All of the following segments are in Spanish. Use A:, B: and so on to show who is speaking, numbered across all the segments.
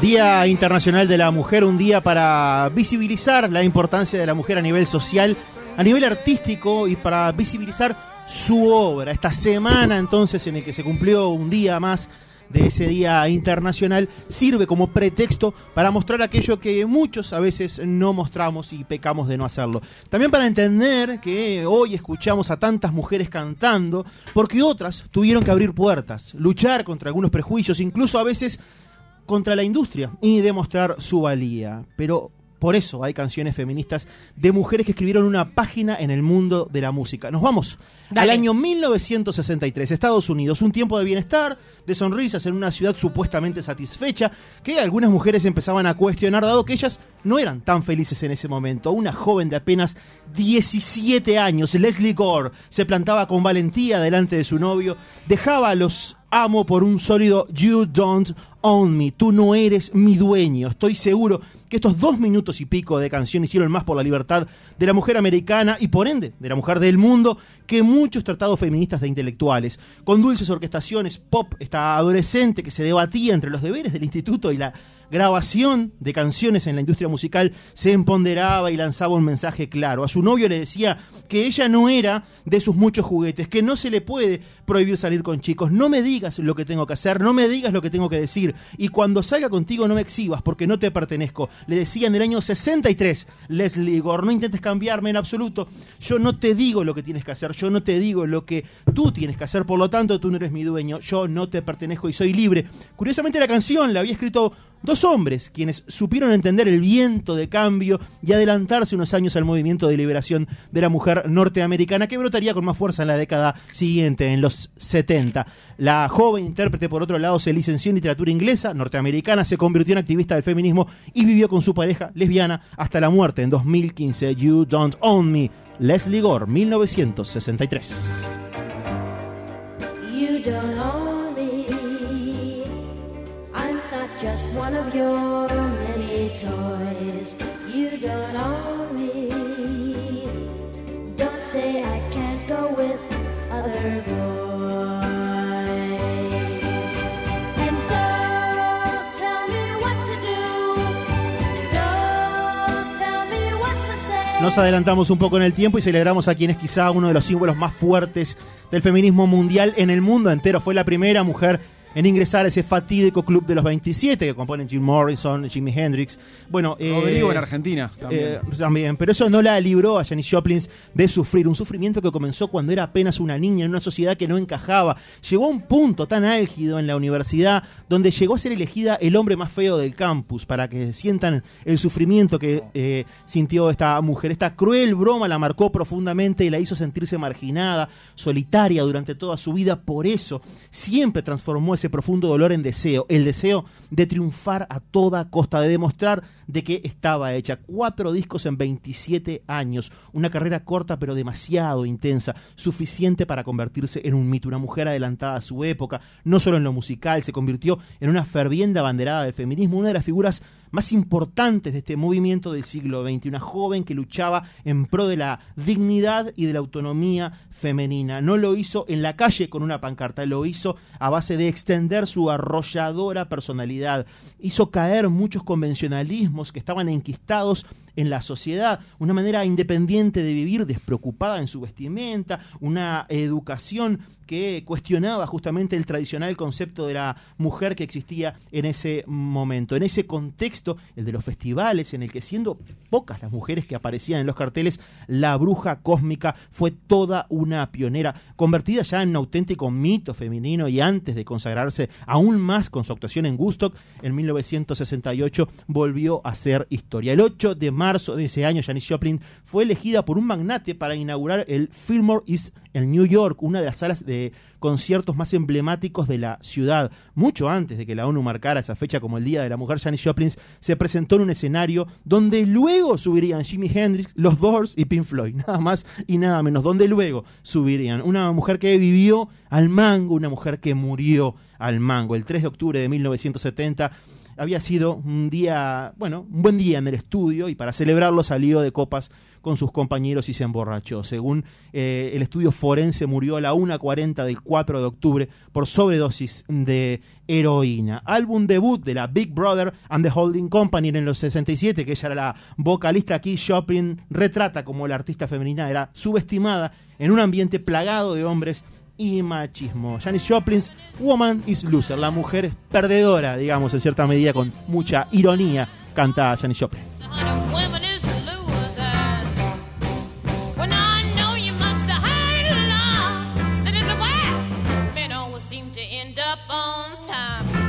A: Día Internacional de la Mujer, un día para visibilizar la importancia de la mujer a nivel social, a nivel artístico y para visibilizar su obra. Esta semana entonces en el que se cumplió un día más de ese Día Internacional sirve como pretexto para mostrar aquello que muchos a veces no mostramos y pecamos de no hacerlo. También para entender que hoy escuchamos a tantas mujeres cantando porque otras tuvieron que abrir puertas, luchar contra algunos prejuicios, incluso a veces contra la industria y demostrar su valía. Pero por eso hay canciones feministas de mujeres que escribieron una página en el mundo de la música. Nos vamos
B: Dale.
A: al año 1963, Estados Unidos, un tiempo de bienestar, de sonrisas en una ciudad supuestamente satisfecha, que algunas mujeres empezaban a cuestionar dado que ellas no eran tan felices en ese momento. Una joven de apenas 17 años, Leslie Gore, se plantaba con valentía delante de su novio, dejaba a los amo por un sólido You don't own me, tú no eres mi dueño. Estoy seguro que estos dos minutos y pico de canción hicieron más por la libertad de la mujer americana y por ende de la mujer del mundo que muchos tratados feministas de intelectuales. Con dulces orquestaciones pop, esta adolescente que se debatía entre los deberes del instituto y la grabación de canciones en la industria musical se empoderaba y lanzaba un mensaje claro. A su novio le decía que ella no era de sus muchos juguetes, que no se le puede prohibir salir con chicos. No me digas lo que tengo que hacer, no me digas lo que tengo que decir. Y cuando salga contigo no me exhibas porque no te pertenezco. Le decía en el año 63 Leslie Gore, no intentes cambiarme en absoluto. Yo no te digo lo que tienes que hacer, yo no te digo lo que tú tienes que hacer, por lo tanto tú no eres mi dueño, yo no te pertenezco y soy libre. Curiosamente la canción la había escrito dos hombres quienes supieron entender el viento de cambio y adelantarse unos años al movimiento de liberación de la mujer norteamericana que brotaría con más fuerza en la década siguiente, en los 70. La joven intérprete, por otro lado, se licenció en literatura inglesa, norteamericana, se convirtió en activista del feminismo y vivió con su pareja lesbiana hasta la muerte en 2015. You Don't Own Me, Leslie Gore, 1963.
C: You don't own of your many toys. You don't me. Don't say I can't go with other.
A: Nos adelantamos un poco en el tiempo y celebramos a quien es quizá uno de los símbolos más fuertes del feminismo mundial en el mundo entero. Fue la primera mujer en ingresar a ese fatídico club de los 27 que componen Jim Morrison, Jimi Hendrix. Bueno, eh,
D: Rodrigo en Argentina también.
A: eh, también, pero eso no la libró a Janis Joplin de sufrir, un sufrimiento que comenzó cuando era apenas una niña en una sociedad que no encajaba. Llegó a un punto tan álgido en la universidad donde llegó a ser elegida el hombre más feo del campus para que sientan el sufrimiento que eh, sintió esta mujer. Esta cruel broma la marcó profundamente y la hizo sentirse marginada, solitaria durante toda su vida. Por eso siempre transformó ese profundo dolor en deseo, el deseo de triunfar a toda costa, de demostrar de qué estaba hecha. Cuatro discos en 27 años, una carrera corta pero demasiado intensa, suficiente para convertirse en un mito, una mujer adelantada a su época, no solo en lo musical, se convirtió en una ferviente abanderada del feminismo, una de las figuras más importantes de este movimiento del siglo XX. Una joven que luchaba en pro de la dignidad y de la autonomía femenina. No lo hizo en la calle con una pancarta, lo hizo a base de extender su arrolladora personalidad. Hizo caer muchos convencionalismos que estaban enquistados en la sociedad, una manera independiente de vivir, despreocupada en su vestimenta, una educación que cuestionaba justamente el tradicional concepto de la mujer que existía en ese momento. En ese contexto, el de los festivales, en el que siendo pocas las mujeres que aparecían en los carteles, la bruja cósmica fue toda una pionera, convertida ya en un auténtico mito femenino y antes de consagrarse aún más con su actuación en Gustock, en 1968 volvió a ser historia. El 8 de marzo de ese año, Janis Joplin fue elegida por un magnate para inaugurar el Fillmore East en New York, una de las salas de conciertos más emblemáticos de la ciudad. Mucho antes de que la ONU marcara esa fecha como el Día de la Mujer, Janis Joplin se presentó en un escenario donde luego subirían Jimi Hendrix, los Doors y Pink Floyd, nada más y nada menos, donde luego subirían. Una mujer que vivió al mango, una mujer que murió al mango. El 3 de octubre de 1970 había sido un día, bueno, un buen día en el estudio y para celebrarlo salió de copas con sus compañeros y se emborrachó. Según eh, el estudio forense, murió a la 1.40 del 4 de octubre por sobredosis de heroína. Álbum debut de la Big Brother and the Holding Company en los 67, que ella era la vocalista aquí, Shopping retrata como la artista femenina era subestimada en un ambiente plagado de hombres y machismo. Janis Joplin's Woman is Loser, la mujer perdedora, digamos, en cierta medida, con mucha ironía, canta Janis Joplin.
B: Up on time.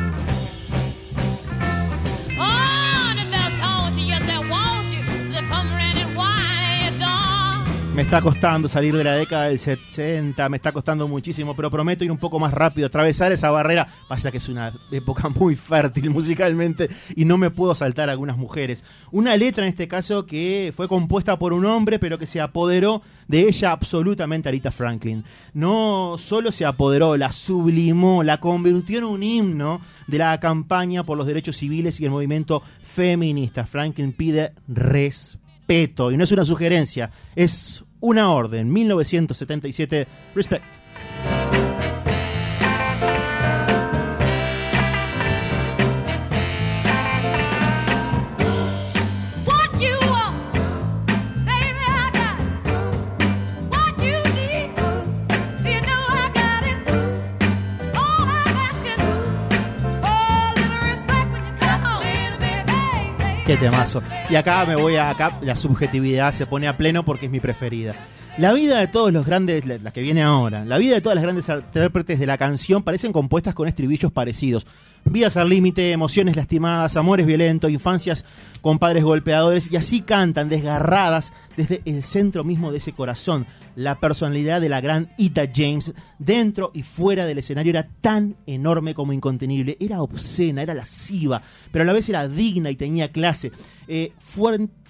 A: Me está costando salir de la década del 60, me está costando muchísimo, pero prometo ir un poco más rápido, atravesar esa barrera. Pasa que es una época muy fértil musicalmente y no me puedo saltar algunas mujeres. Una letra en este caso que fue compuesta por un hombre, pero que se apoderó de ella absolutamente Arita Franklin. No solo se apoderó, la sublimó, la convirtió en un himno de la campaña por los derechos civiles y el movimiento feminista. Franklin pide respeto, y no es una sugerencia, es una orden. 1977, Respect. Qué temazo. Y acá me voy a acá, la subjetividad se pone a pleno porque es mi preferida. La vida de todos los grandes, la que viene ahora, la vida de todas las grandes intérpretes de la canción parecen compuestas con estribillos parecidos. Vidas al límite, emociones lastimadas, amores violentos, infancias con padres golpeadores y así cantan desgarradas desde el centro mismo de ese corazón. La personalidad de la gran Ita James dentro y fuera del escenario era tan enorme como incontenible. Era obscena, era lasciva, pero a la vez era digna y tenía clase. Eh,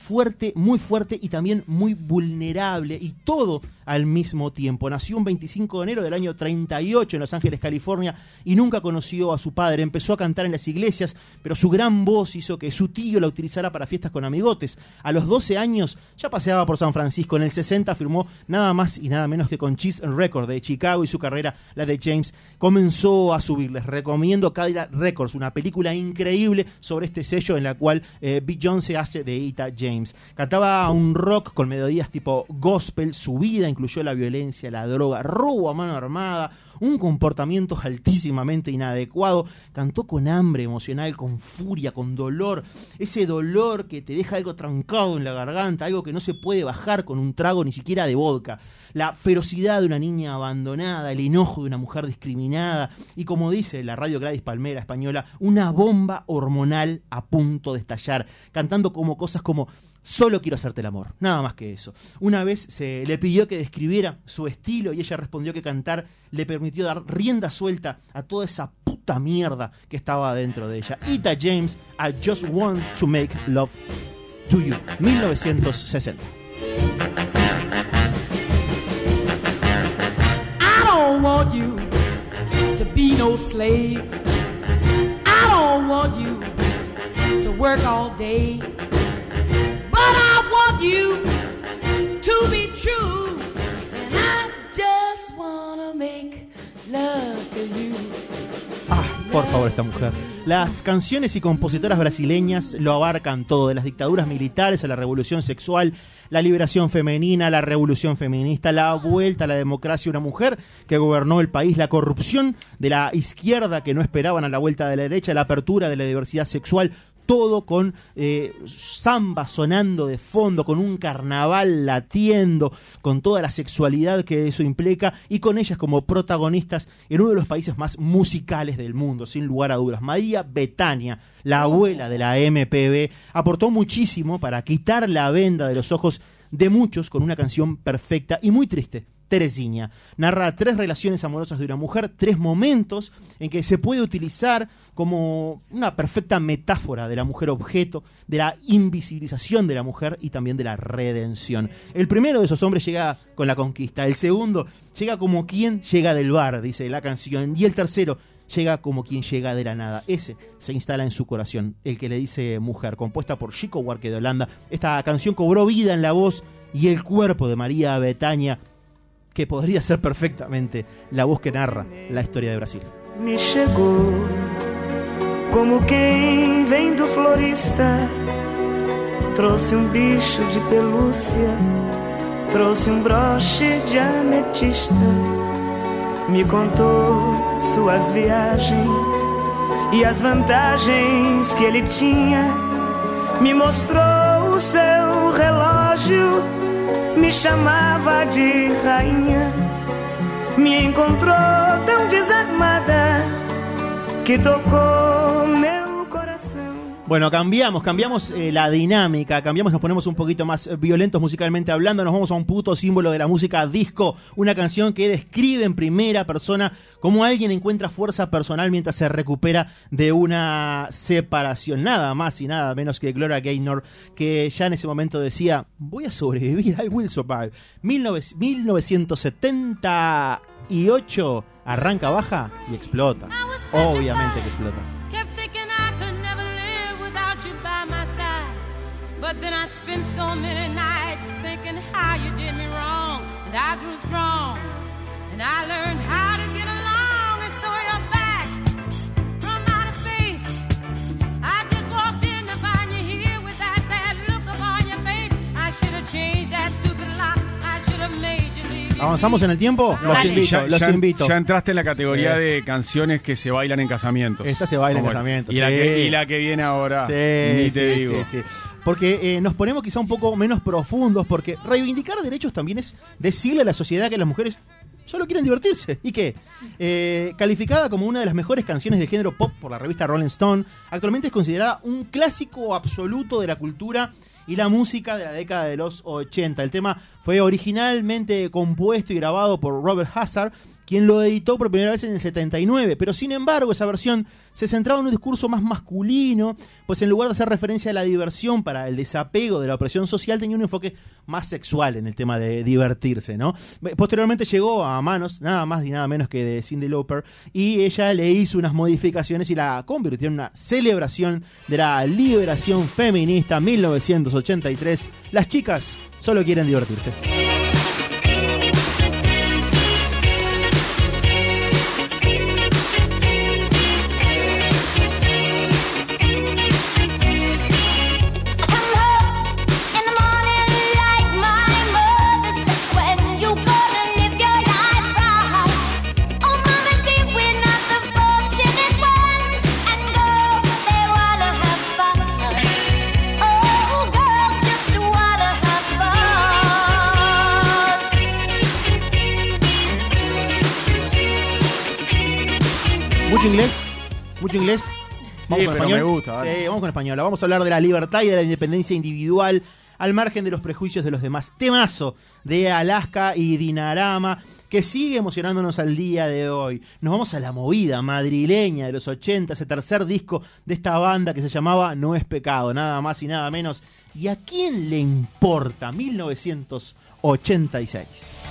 A: fuerte, muy fuerte y también muy vulnerable. Y todo al mismo tiempo. Nació un 25 de enero del año 38 en Los Ángeles, California y nunca conoció a su padre. Empezó a cantar en las iglesias, pero su gran voz hizo que su tío la utilizara para fiestas con amigotes. A los 12 años ya paseaba por San Francisco. En el 60 firmó nada más y nada menos que con Cheese Record de Chicago y su carrera, la de James, comenzó a subir. Les recomiendo Cadillac Records, una película increíble sobre este sello en la cual eh, se hace de Ita James. Cantaba un rock con melodías tipo gospel, su vida incluyó la violencia, la droga, robo a mano armada, un comportamiento altísimamente inadecuado, cantó con hambre emocional, con furia, con dolor, ese dolor que te deja algo trancado en la garganta, algo que no se puede bajar con un trago ni siquiera de vodka, la ferocidad de una niña abandonada, el enojo de una mujer discriminada. Y como dice la radio Gladys Palmera española, una bomba hormonal a punto de estallar, cantando como cosas como Solo quiero hacerte el amor, nada más que eso. Una vez se le pidió que describiera su estilo y ella respondió que cantar le permitió dar rienda suelta a toda esa puta mierda que estaba dentro de ella. Ita James, I Just Want to Make Love to You, 1960.
D: I don't want you to be no slave. I don't want you to work all day.
A: Por favor, esta mujer. Las canciones y compositoras brasileñas lo abarcan todo, de las dictaduras militares a la revolución sexual, la liberación femenina, la revolución feminista, la vuelta a la democracia, una mujer que gobernó el país, la corrupción de la izquierda que no esperaban a la vuelta de la derecha, la apertura de la diversidad sexual, todo con eh, samba sonando de fondo, con un carnaval latiendo, con toda la sexualidad que eso implica y con ellas como protagonistas en uno de los países más musicales del mundo, sin lugar a dudas. María Betania, la abuela de la MPB, aportó muchísimo para quitar la venda de los ojos de muchos con una canción perfecta y muy triste. Teresinha narra tres relaciones amorosas de una mujer, tres momentos en que se puede utilizar como una perfecta metáfora de la mujer objeto, de la invisibilización de la mujer y también de la redención. El primero de esos hombres llega con la conquista, el segundo llega como quien llega del bar, dice la canción, y el tercero llega como quien llega de la nada. Ese se instala en su corazón, el que le dice mujer, compuesta por Chico Huarque de Holanda. Esta canción cobró vida en la voz y el cuerpo de María Betania, que podría ser perfectamente la voz que narra la historia de Brasil.
E: me chegou como quem vem do florista. Trouxe um bicho de pelúcia, trouxe um broche de ametista. Me contou suas viagens e as vantagens que ele tinha. Me mostrou o seu relógio, me chamava de rainha me encontrou tão desarmada que tocou.
A: Bueno, cambiamos, cambiamos eh, la dinámica, cambiamos, nos ponemos un poquito más eh, violentos musicalmente hablando, nos vamos a un puto símbolo de la música disco, una canción que describe en primera persona cómo alguien encuentra fuerza personal mientras se recupera de una separación, nada más y nada menos que Gloria Gaynor, que ya en ese momento decía, voy a sobrevivir, I will survive. 19 1978 arranca baja y explota, obviamente que explota.
B: But then I spent so many nights thinking how you did me wrong. And I grew strong. And I learned how to get along. And so you're back from outer space. I just walked in to find you here with that sad look upon your face. I should have changed that stupid lock. I should have made you leave. me
A: ¿Avanzamos en el tiempo? Los
F: Dale.
A: invito,
F: ya,
A: los
F: ya-
A: invito.
F: ya entraste en la categoría
A: Eh.
F: de canciones que se bailan en casamientos.
A: Esta se baila en casamientos,
F: Y, la
A: sí.
F: que, y la que viene ahora.
A: Sí,
F: ni te
A: sí,
F: digo.
A: sí, sí. Porque eh, nos ponemos quizá un poco menos profundos, porque reivindicar derechos también es decirle a la sociedad que las mujeres solo quieren divertirse. ¿Y qué? Eh, calificada como una de las mejores canciones de género pop por la revista Rolling Stone, actualmente es considerada un clásico absoluto de la cultura y la música de la década de los 80. El tema fue originalmente compuesto y grabado por Robert Hazard, quien lo editó por primera vez en el 79, pero sin embargo esa versión se centraba en un discurso más masculino, pues en lugar de hacer referencia a la diversión para el desapego de la opresión social, tenía un enfoque más sexual en el tema de divertirse, ¿no? Posteriormente llegó a manos nada más y nada menos que de Cindy Lauper y ella le hizo unas modificaciones y la convirtió en una celebración de la liberación feminista 1983. Las chicas solo quieren divertirse. Mucho inglés, mucho inglés. Vamos
F: Sí,
A: con español.
F: me gusta.
A: Sí, vamos con español. Vamos a hablar de la libertad y de la independencia individual al margen de los prejuicios de los demás. Temazo de Alaska y Dinarama que sigue emocionándonos al día de hoy. Nos vamos a la movida madrileña de los 80, ese tercer disco de esta banda que se llamaba No es pecado, nada más y nada menos. ¿Y a quién le importa? 1986.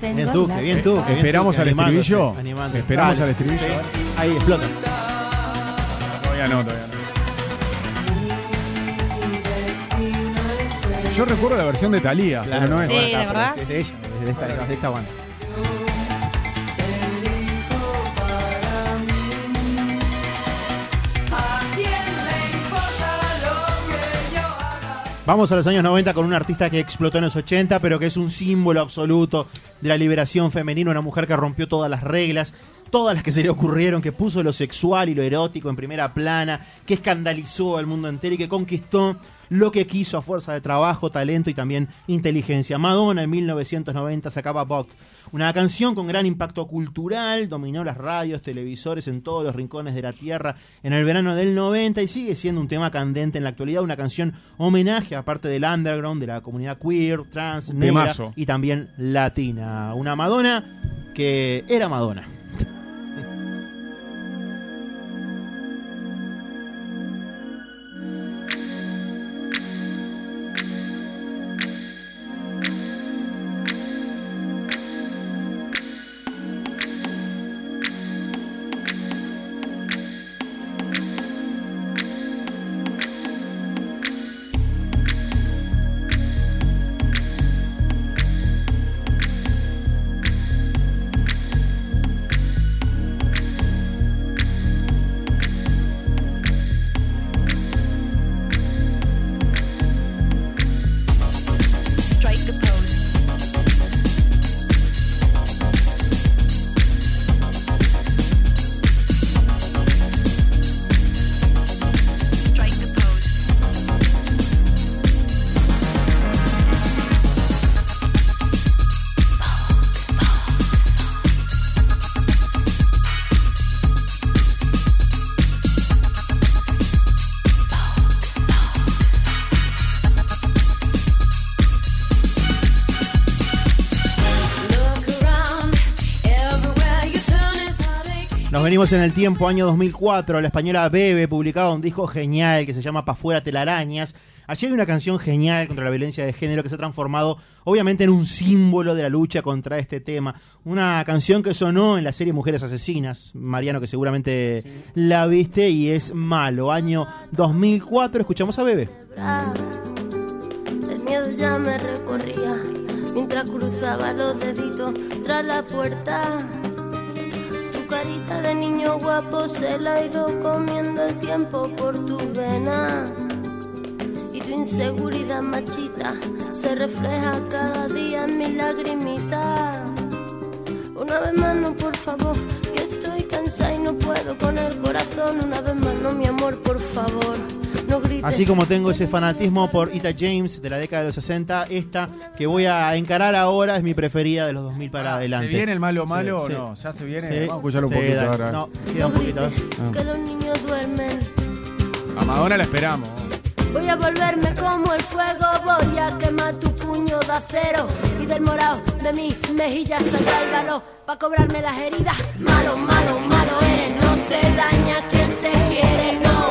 G: Tengo
A: bien tú,
G: la
A: que bien tú. que bien
F: Esperamos al estribillo. Esperamos al estribillo.
A: Ahí explota.
F: Todavía no, todavía no. Yo recuerdo la versión de Thalía,
A: Claro,
F: pero no es.
G: Sí, ¿de verdad?
A: Es de ella, es de esta, de esta banda. Vamos a los años 90 con un artista que explotó en los 80, pero que es un símbolo absoluto de la liberación femenina, una mujer que rompió todas las reglas, todas las que se le ocurrieron, que puso lo sexual y lo erótico en primera plana, que escandalizó al mundo entero y que conquistó lo que quiso a fuerza de trabajo, talento y también inteligencia. Madonna en 1990 sacaba Vogue, una canción con gran impacto cultural, dominó las radios, televisores en todos los rincones de la tierra en el verano del 90 y sigue siendo un tema candente en la actualidad, una canción homenaje aparte del underground, de la comunidad queer, trans, negra y también latina. Una Madonna que era Madonna. Venimos en el tiempo, año 2004, la española Bebe publicaba un disco genial que se llama Pa' fuera telarañas. Allí hay una canción genial contra la violencia de género que se ha transformado obviamente en un símbolo de la lucha contra este tema. Una canción que sonó en la serie Mujeres Asesinas, Mariano que seguramente la viste y es malo. Año 2004, escuchamos a Bebe.
G: El miedo ya me recorría mientras cruzaba los deditos tras la puerta. Carita de niño guapo se la ha ido comiendo el tiempo por tu vena. Y tu inseguridad machita se refleja cada día en mi lagrimita. Una vez más no, por favor, que estoy cansada y no puedo con el corazón. Una vez más no, mi amor, por favor, no grites.
A: Así como tengo ese fanatismo por Ita James de la década de los 60, esta que voy a encarar ahora es mi preferida de los 2000 para adelante.
F: ¿Se viene el malo malo
A: sí.
F: o no? ¿Ya se viene?
A: Sí,
F: Vamos a escucharlo un poquito
A: dale.
F: ahora.
A: No, queda un poquito. Ah.
G: que los niños duermen.
F: A Madonna la esperamos.
G: Voy a volverme como el fuego, voy a quemar tu puño de acero y del morado de mis mejillas saldrá el valor para cobrarme las heridas. Malo, malo, malo eres, no se daña quien se quiere, no.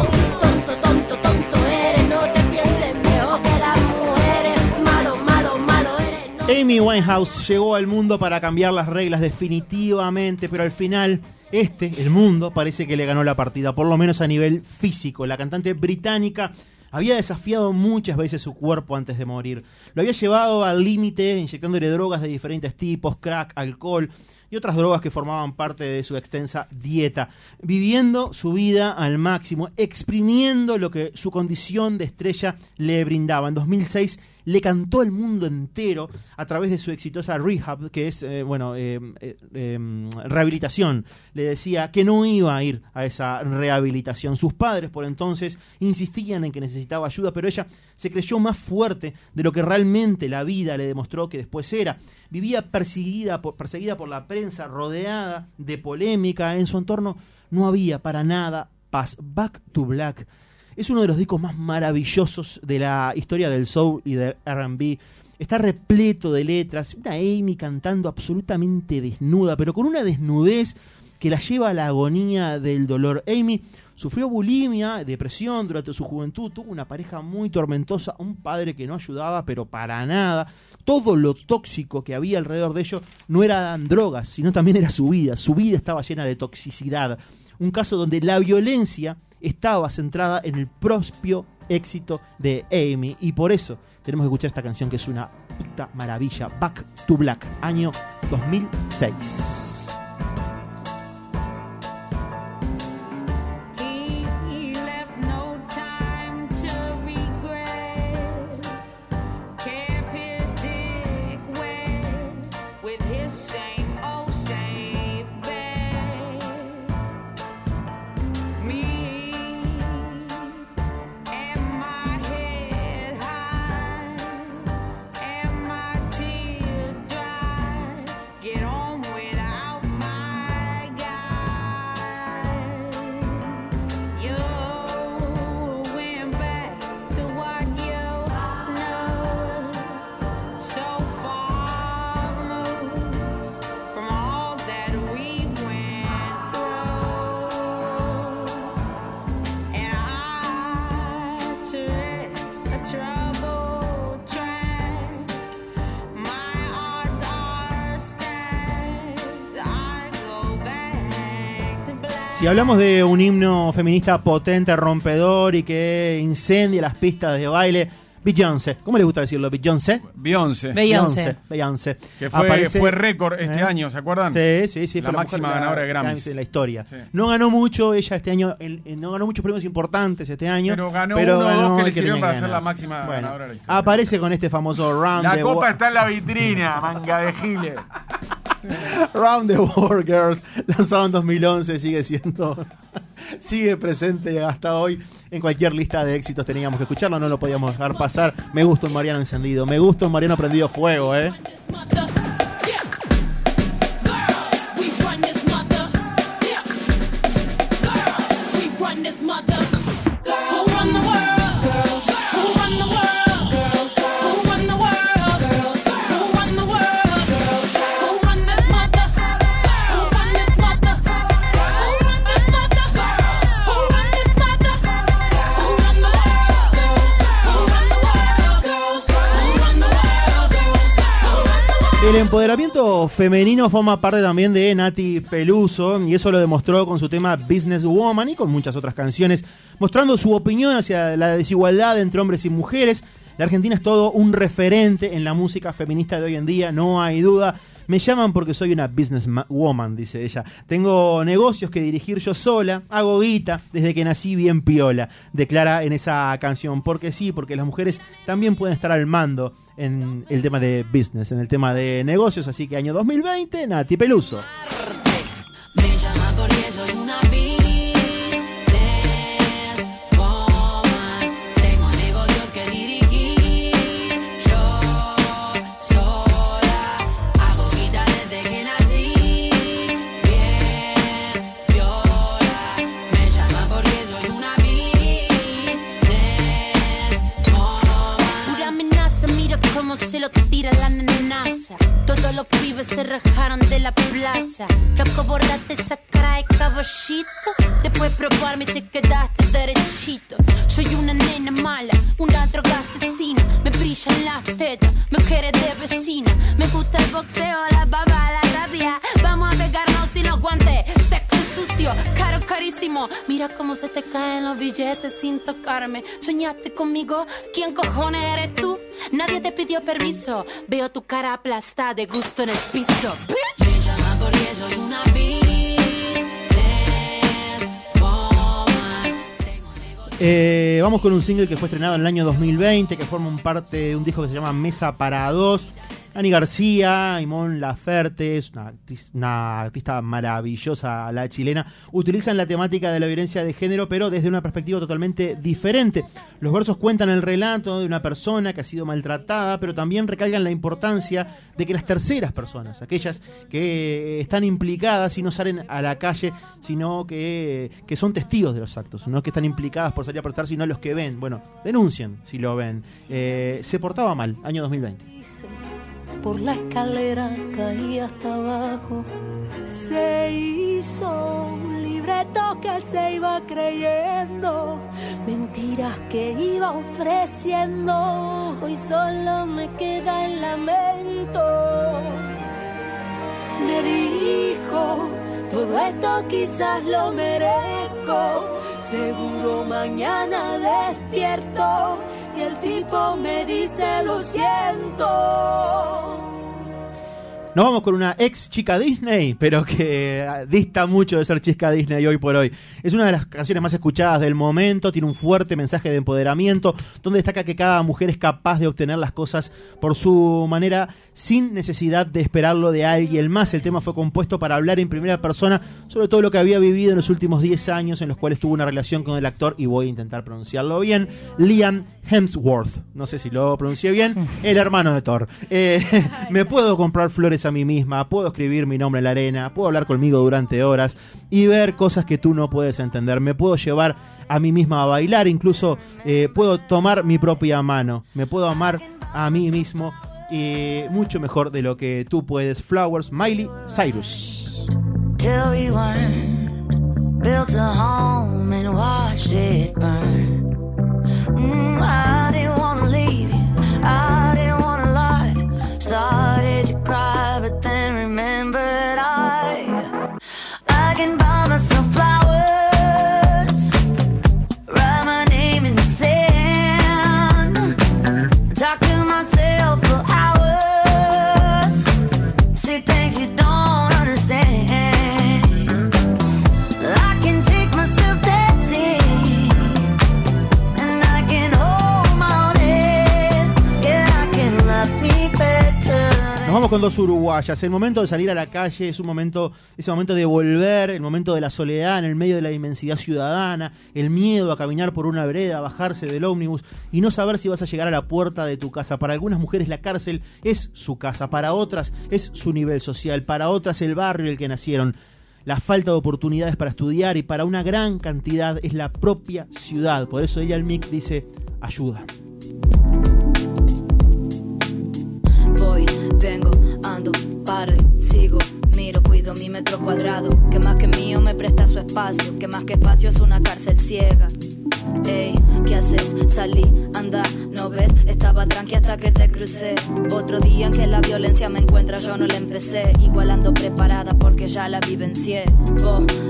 A: Amy Winehouse llegó al mundo para cambiar las reglas definitivamente, pero al final este, el mundo, parece que le ganó la partida, por lo menos a nivel físico. La cantante británica había desafiado muchas veces su cuerpo antes de morir. Lo había llevado al límite, inyectándole drogas de diferentes tipos, crack, alcohol y otras drogas que formaban parte de su extensa dieta, viviendo su vida al máximo, exprimiendo lo que su condición de estrella le brindaba. En 2006 le cantó al mundo entero a través de su exitosa rehab, que es, eh, bueno, eh, eh, eh, rehabilitación. Le decía que no iba a ir a esa rehabilitación. Sus padres por entonces insistían en que necesitaba ayuda, pero ella se creyó más fuerte de lo que realmente la vida le demostró que después era. Vivía perseguida por, perseguida por la prensa, rodeada de polémica. En su entorno no había para nada paz. Back to Black es uno de los discos más maravillosos de la historia del soul y del RB. Está repleto de letras, una Amy cantando absolutamente desnuda, pero con una desnudez que la lleva a la agonía del dolor. Amy sufrió bulimia, depresión durante su juventud, tuvo una pareja muy tormentosa, un padre que no ayudaba, pero para nada. Todo lo tóxico que había alrededor de ello no eran drogas, sino también era su vida. Su vida estaba llena de toxicidad. Un caso donde la violencia estaba centrada en el propio éxito de Amy. Y por eso tenemos que escuchar esta canción que es una puta maravilla. Back to Black, año 2006. Si hablamos de un himno feminista potente, rompedor y que incendia las pistas de baile, Beyoncé. ¿Cómo le gusta decirlo? Beyoncé.
F: Beyoncé.
H: Beyoncé.
A: Beyoncé.
F: Que fue,
A: Aparece-
F: fue récord este
A: ¿Eh?
F: año, ¿se acuerdan?
A: Sí, sí, sí.
F: La
A: fue
F: máxima ganadora de Grammys.
A: en la historia.
F: Sí.
A: No ganó mucho ella este año, el- el- no ganó muchos premios importantes este año.
F: Pero ganó uno o dos que le sirvieron para ser la máxima
A: Bueno,
F: ganadora de la historia.
A: Aparece con este famoso round
F: La copa está en la vitrina, manga de giles.
A: Round the World Girls, lanzado en 2011, sigue siendo, sigue presente hasta hoy. En cualquier lista de éxitos teníamos que escucharlo, no lo podíamos dejar pasar. Me gusta un Mariano encendido, me gusta un Mariano prendido fuego, ¿eh? Empoderamiento femenino forma parte también de Nati Peluso y eso lo demostró con su tema Business Woman y con muchas otras canciones, mostrando su opinión hacia la desigualdad entre hombres y mujeres. La Argentina es todo un referente en la música feminista de hoy en día, no hay duda. Me llaman porque soy una business ma- woman, dice ella. Tengo negocios que dirigir yo sola, hago guita desde que nací bien piola, declara en esa canción. Porque sí, porque las mujeres también pueden estar al mando en el tema de business, en el tema de negocios. Así que año 2020, Nati Peluso.
C: Veo tu cara aplastada de gusto en el piso. Bitch.
B: Me llama porque soy una business woman. Tengo negocios.
A: Eh, vamos con un single que fue estrenado en el año 2020, que forma un parte de un disco que se llama Mesa para Dos. Ani García, Imón Laferte, una, una artista maravillosa, la chilena, utilizan la temática de la violencia de género, pero desde una perspectiva totalmente diferente. Los versos cuentan el relato de una persona que ha sido maltratada, pero también recalcan la importancia de que las terceras personas, aquellas que están implicadas y no salen a la calle, sino que, que son testigos de los actos, no que están implicadas por salir a protestar, sino los que ven, bueno, denuncien si lo ven. Eh, se portaba mal, año 2020.
C: Por la escalera caí hasta abajo. Se hizo un libreto que se iba creyendo, mentiras que iba ofreciendo. Hoy solo me queda el lamento. Me dijo, todo esto quizás lo merezco. Seguro mañana despierto y el tipo me dice lo siento.
A: Nos vamos con una ex chica Disney, pero que ah, dista mucho de ser chica Disney hoy por hoy. Es una de las canciones más escuchadas del momento, tiene un fuerte mensaje de empoderamiento, donde destaca que cada mujer es capaz de obtener las cosas por su manera sin necesidad de esperarlo de alguien más. El tema fue compuesto para hablar en primera persona sobre todo lo que había vivido en los últimos 10 años en los cuales tuvo una relación con el actor, y voy a intentar pronunciarlo bien, Liam Hemsworth. No sé si lo pronuncié bien, el hermano de Thor. Eh, me puedo comprar flores a mí misma, puedo escribir mi nombre en la arena, puedo hablar conmigo durante horas y ver cosas que tú no puedes entender. Me puedo llevar a mí misma a bailar, incluso eh, puedo tomar mi propia mano, me puedo amar a mí mismo y mucho mejor de lo que tú puedes. Flowers, Miley Cyrus.
H: Built a home and watched it burn. Mm,
A: con dos uruguayas. El momento de salir a la calle es un momento, ese momento de volver, el momento de la soledad en el medio de la inmensidad ciudadana, el miedo a caminar por una vereda, a bajarse del ómnibus y no saber si vas a llegar a la puerta de tu casa. Para algunas mujeres la cárcel es su casa, para otras es su nivel social, para otras el barrio en el que nacieron. La falta de oportunidades para estudiar y para una gran cantidad es la propia ciudad. Por eso ella, el MIC, dice ayuda.
I: Vengo, ando, paro y sigo. Miro, cuido mi metro cuadrado. Que más que mío me presta su espacio. Que más que espacio es una cárcel ciega. Ey, ¿qué haces? Salí, anda, ¿no ves? Estaba tranqui hasta que te crucé. Otro día en que la violencia me encuentra, yo no la empecé. Igual ando preparada porque ya la vivencié.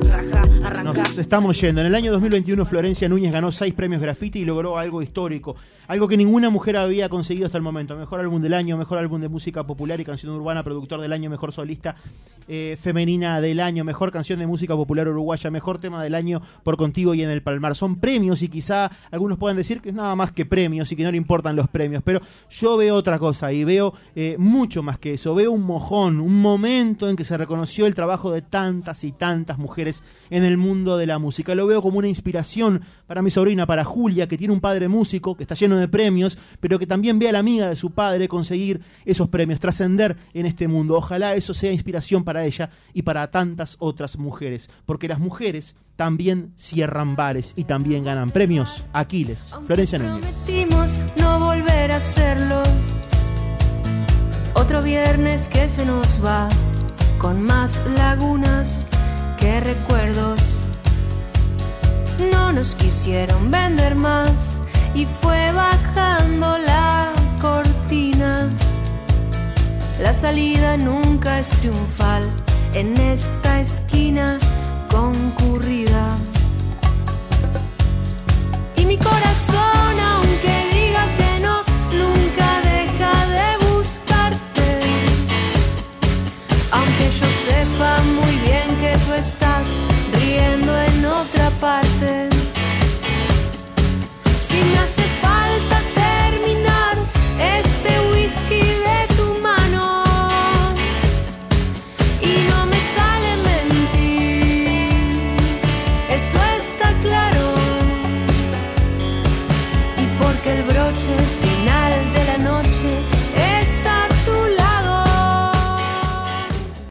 I: Raja, arranca.
A: Nos estamos yendo. En el año 2021 Florencia Núñez ganó seis premios graffiti y logró algo histórico, algo que ninguna mujer había conseguido hasta el momento. Mejor álbum del año, mejor álbum de música popular y canción urbana, productor del año, mejor solista eh, femenina del año, mejor canción de música popular uruguaya, mejor tema del año por Contigo y en el Palmar. Son premios y quizá algunos puedan decir que es nada más que premios y que no le importan los premios, pero yo veo otra cosa y veo eh, mucho más que eso. Veo un mojón, un momento en que se reconoció el trabajo de tantas y tantas mujeres en el mundo de la música. Lo veo como una inspiración para mi sobrina, para Julia, que tiene un padre músico, que está lleno de premios, pero que también ve a la amiga de su padre conseguir esos premios, trascender en este mundo. Ojalá eso sea inspiración para ella y para tantas otras mujeres, porque las mujeres también cierran bares y también ganan premios. Aquiles, Florencia Núñez.
C: Prometimos no volver a hacerlo. Otro viernes que se nos va con más lagunas que recuerdos. No nos quisieron vender más y fue bajando la cortina. La salida nunca es triunfal. En esta esquina concurrida. Y mi corazón, aunque diga que no, nunca deja de buscarte. Aunque yo sepa muy bien que tú estás riendo en otra parte.